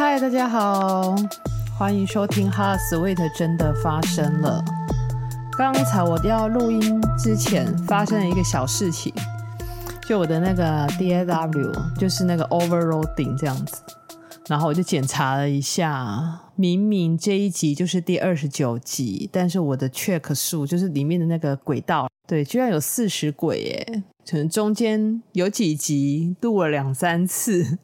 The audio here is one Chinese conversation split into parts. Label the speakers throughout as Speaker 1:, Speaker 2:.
Speaker 1: 嗨，大家好，欢迎收听《哈 sweet》真的发生了。刚才我要录音之前发生了一个小事情，就我的那个 DAW 就是那个 overloading 这样子，然后我就检查了一下，明明这一集就是第二十九集，但是我的 Check 数就是里面的那个轨道，对，居然有四十轨耶，可能中间有几集录了两三次。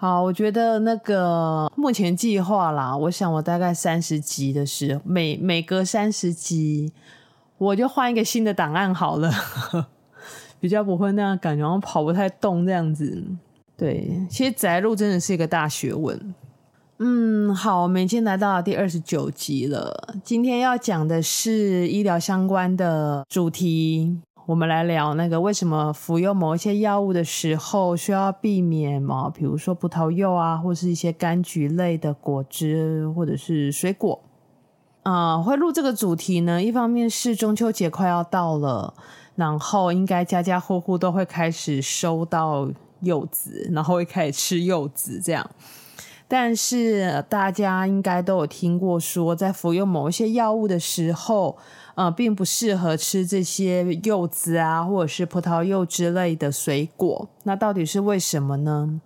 Speaker 1: 好，我觉得那个目前计划啦，我想我大概三十集的时候，每每隔三十集，我就换一个新的档案好了，比较不会那样感觉好像跑不太动这样子。对，其实宅路真的是一个大学问。嗯，好，我们已经来到了第二十九集了，今天要讲的是医疗相关的主题。我们来聊那个为什么服用某一些药物的时候需要避免嘛？比如说葡萄柚啊，或是一些柑橘类的果汁，或者是水果。啊、会录这个主题呢，一方面是中秋节快要到了，然后应该家家户户都会开始收到柚子，然后会开始吃柚子这样。但是大家应该都有听过说，在服用某一些药物的时候，呃，并不适合吃这些柚子啊，或者是葡萄柚之类的水果。那到底是为什么呢？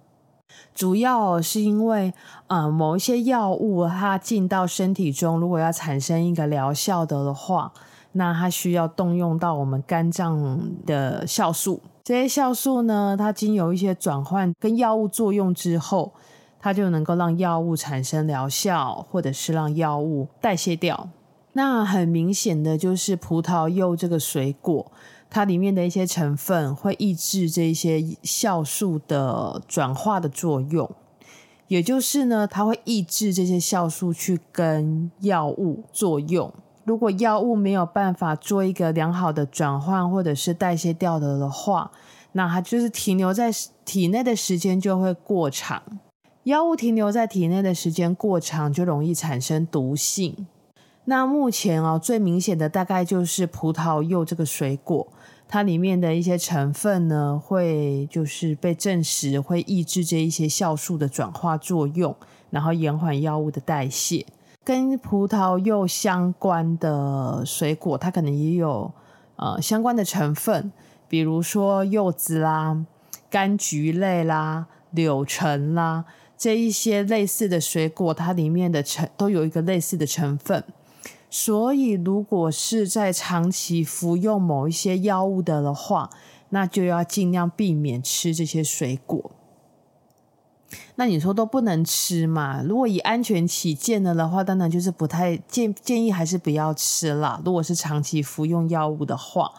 Speaker 1: 主要是因为，呃，某一些药物它进到身体中，如果要产生一个疗效的的话，那它需要动用到我们肝脏的酵素。这些酵素呢，它经由一些转换跟药物作用之后，它就能够让药物产生疗效，或者是让药物代谢掉。那很明显的就是葡萄柚这个水果，它里面的一些成分会抑制这些酵素的转化的作用，也就是呢，它会抑制这些酵素去跟药物作用。如果药物没有办法做一个良好的转换或者是代谢掉的的话，那它就是停留在体内的时间就会过长。药物停留在体内的时间过长，就容易产生毒性。那目前啊，最明显的大概就是葡萄柚这个水果，它里面的一些成分呢，会就是被证实会抑制这一些酵素的转化作用，然后延缓药物的代谢。跟葡萄柚相关的水果，它可能也有呃相关的成分，比如说柚子啦、柑橘类啦、柳橙啦这一些类似的水果，它里面的成都有一个类似的成分。所以，如果是在长期服用某一些药物的的话，那就要尽量避免吃这些水果。那你说都不能吃嘛？如果以安全起见的的话，当然就是不太建建议，还是不要吃啦。如果是长期服用药物的话，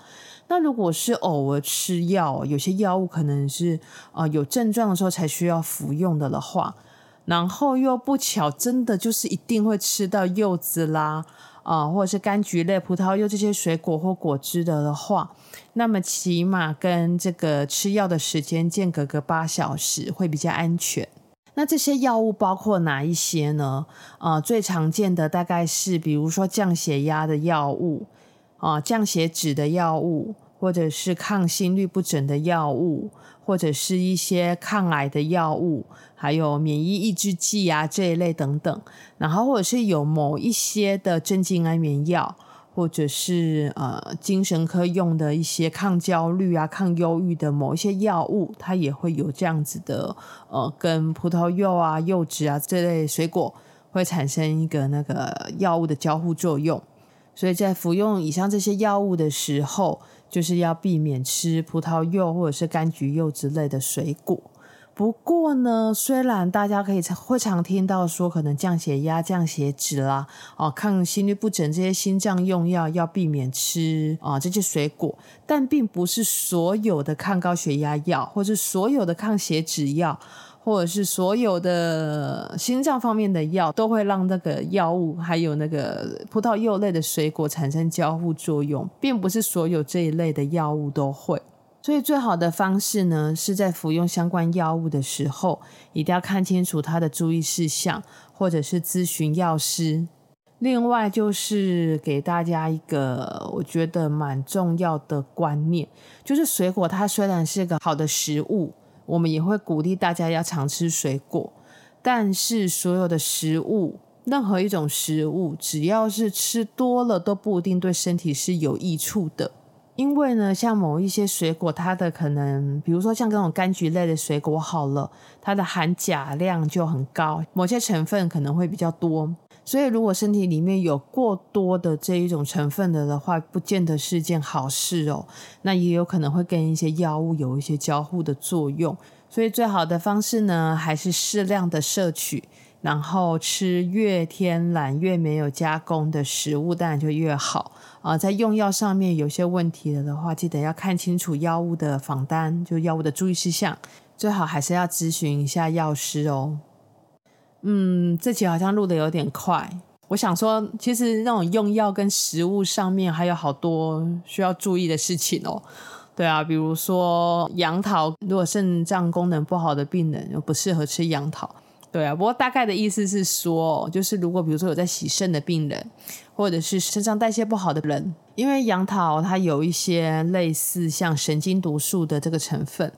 Speaker 1: 那如果是偶尔吃药，有些药物可能是呃有症状的时候才需要服用的的话，然后又不巧真的就是一定会吃到柚子啦。啊，或者是柑橘类、葡萄柚这些水果或果汁的的话，那么起码跟这个吃药的时间间隔个八小时会比较安全。那这些药物包括哪一些呢？啊，最常见的大概是比如说降血压的药物，啊，降血脂的药物，或者是抗心律不整的药物。或者是一些抗癌的药物，还有免疫抑制剂啊这一类等等，然后或者是有某一些的镇静安眠药，或者是呃精神科用的一些抗焦虑啊、抗忧郁的某一些药物，它也会有这样子的呃，跟葡萄柚啊、柚子啊这类水果会产生一个那个药物的交互作用，所以在服用以上这些药物的时候。就是要避免吃葡萄柚或者是柑橘柚之类的水果。不过呢，虽然大家可以常会常听到说，可能降血压、降血脂啦，哦，抗心律不整这些心脏用药要避免吃啊这些水果，但并不是所有的抗高血压药或者所有的抗血脂药。或者是所有的心脏方面的药都会让那个药物还有那个葡萄柚类的水果产生交互作用，并不是所有这一类的药物都会。所以最好的方式呢，是在服用相关药物的时候，一定要看清楚它的注意事项，或者是咨询药师。另外就是给大家一个我觉得蛮重要的观念，就是水果它虽然是个好的食物。我们也会鼓励大家要常吃水果，但是所有的食物，任何一种食物，只要是吃多了，都不一定对身体是有益处的。因为呢，像某一些水果，它的可能，比如说像这种柑橘类的水果，好了，它的含钾量就很高，某些成分可能会比较多。所以，如果身体里面有过多的这一种成分的的话，不见得是件好事哦。那也有可能会跟一些药物有一些交互的作用。所以，最好的方式呢，还是适量的摄取，然后吃越天然、越没有加工的食物，当然就越好。啊，在用药上面有些问题了的话，记得要看清楚药物的仿单，就药物的注意事项，最好还是要咨询一下药师哦。嗯，这集好像录的有点快，我想说，其实那种用药跟食物上面还有好多需要注意的事情哦。对啊，比如说杨桃，如果肾脏功能不好的病人又不适合吃杨桃。对啊，不过大概的意思是说，就是如果比如说有在洗肾的病人，或者是肾脏代谢不好的人，因为杨桃它有一些类似像神经毒素的这个成分，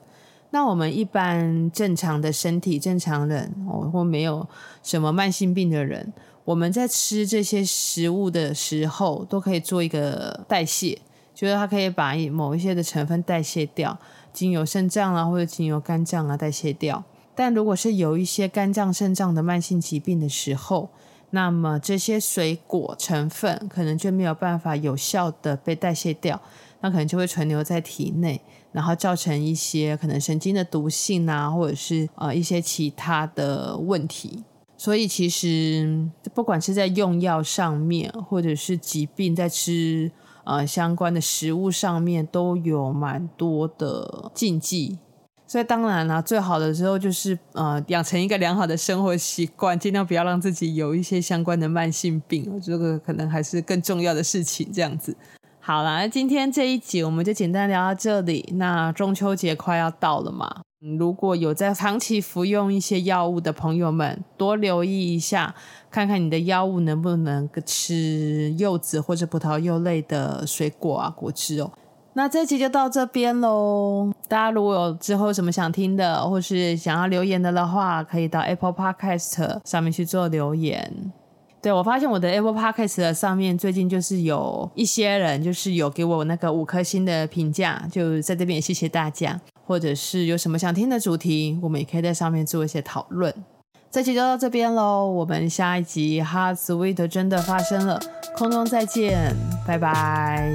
Speaker 1: 那我们一般正常的身体正常人哦，或没有什么慢性病的人，我们在吃这些食物的时候，都可以做一个代谢，就是它可以把某一些的成分代谢掉，经由肾脏啊或者经由肝脏啊代谢掉。但如果是有一些肝脏、肾脏的慢性疾病的时候，那么这些水果成分可能就没有办法有效的被代谢掉，那可能就会存留在体内，然后造成一些可能神经的毒性啊，或者是呃一些其他的问题。所以其实不管是在用药上面，或者是疾病在吃呃相关的食物上面，都有蛮多的禁忌。所以当然啦，最好的时候就是呃，养成一个良好的生活习惯，尽量不要让自己有一些相关的慢性病，这个可能还是更重要的事情。这样子，好啦，今天这一集我们就简单聊到这里。那中秋节快要到了嘛，如果有在长期服用一些药物的朋友们，多留意一下，看看你的药物能不能吃柚子或者葡萄柚类的水果啊、果汁哦。那这期就到这边喽。大家如果有之后什么想听的，或是想要留言的的话，可以到 Apple Podcast 上面去做留言。对，我发现我的 Apple Podcast 上面最近就是有一些人就是有给我那个五颗星的评价，就在这边也谢谢大家。或者是有什么想听的主题，我们也可以在上面做一些讨论。这期就到这边喽，我们下一集 Heart Sweet 真的发生了，空中再见，拜拜。